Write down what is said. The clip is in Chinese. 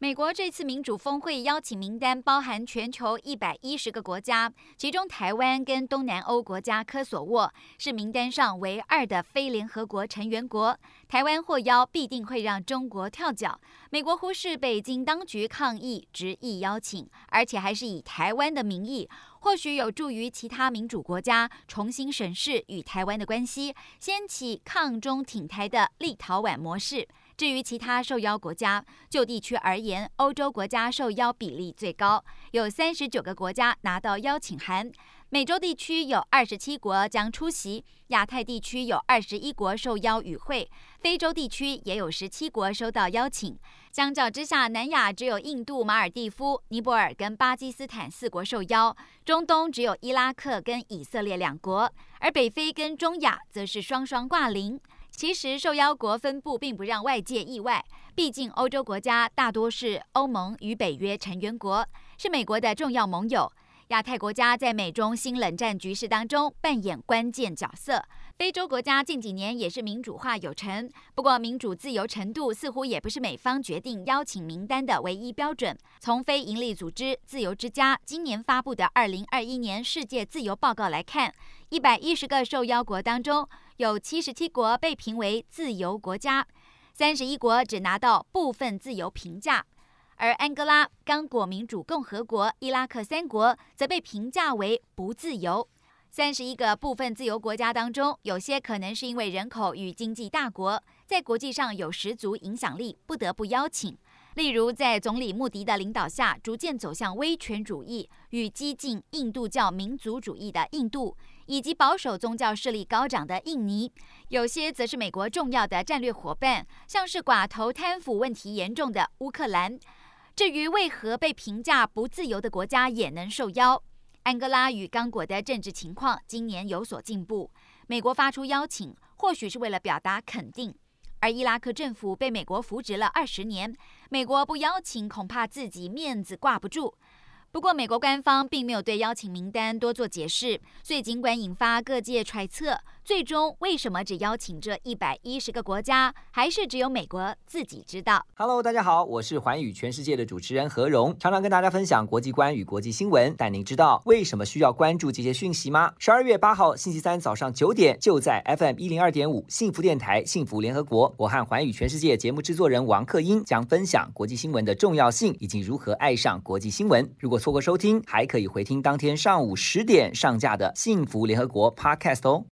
美国这次民主峰会邀请名单包含全球一百一十个国家，其中台湾跟东南欧国家科索沃是名单上唯二的非联合国成员国。台湾获邀必定会让中国跳脚。美国忽视北京当局抗议，执意邀请，而且还是以台湾的名义，或许有助于其他民主国家重新审视与台湾的关系，掀起抗中挺台的立陶宛模式。至于其他受邀国家，就地区而言，欧洲国家受邀比例最高，有三十九个国家拿到邀请函；美洲地区有二十七国将出席；亚太地区有二十一国受邀与会；非洲地区也有十七国收到邀请。相较之下，南亚只有印度、马尔地夫、尼泊尔跟巴基斯坦四国受邀；中东只有伊拉克跟以色列两国，而北非跟中亚则是双双挂零。其实受邀国分布并不让外界意外，毕竟欧洲国家大多是欧盟与北约成员国，是美国的重要盟友。亚太国家在美中新冷战局势当中扮演关键角色。非洲国家近几年也是民主化有成，不过民主自由程度似乎也不是美方决定邀请名单的唯一标准。从非营利组织自由之家今年发布的《二零二一年世界自由报告》来看，一百一十个受邀国当中，有七十七国被评为自由国家，三十一国只拿到部分自由评价。而安哥拉、刚果民主共和国、伊拉克三国则被评价为不自由。三十一个部分自由国家当中，有些可能是因为人口与经济大国，在国际上有十足影响力，不得不邀请。例如，在总理穆迪的领导下，逐渐走向威权主义与激进印度教民族主义的印度，以及保守宗教势力高涨的印尼。有些则是美国重要的战略伙伴，像是寡头贪腐问题严重的乌克兰。至于为何被评价不自由的国家也能受邀，安哥拉与刚果的政治情况今年有所进步，美国发出邀请，或许是为了表达肯定。而伊拉克政府被美国扶植了二十年，美国不邀请，恐怕自己面子挂不住。不过，美国官方并没有对邀请名单多做解释，所以尽管引发各界揣测，最终为什么只邀请这一百一十个国家，还是只有美国自己知道。Hello，大家好，我是寰宇全世界的主持人何荣，常常跟大家分享国际观与国际新闻。但您知道为什么需要关注这些讯息吗？十二月八号星期三早上九点，就在 FM 一零二点五幸福电台幸福联合国，我和寰宇全世界节目制作人王克英将分享国际新闻的重要性以及如何爱上国际新闻。如果错过收听，还可以回听当天上午十点上架的《幸福联合国》Podcast 哦。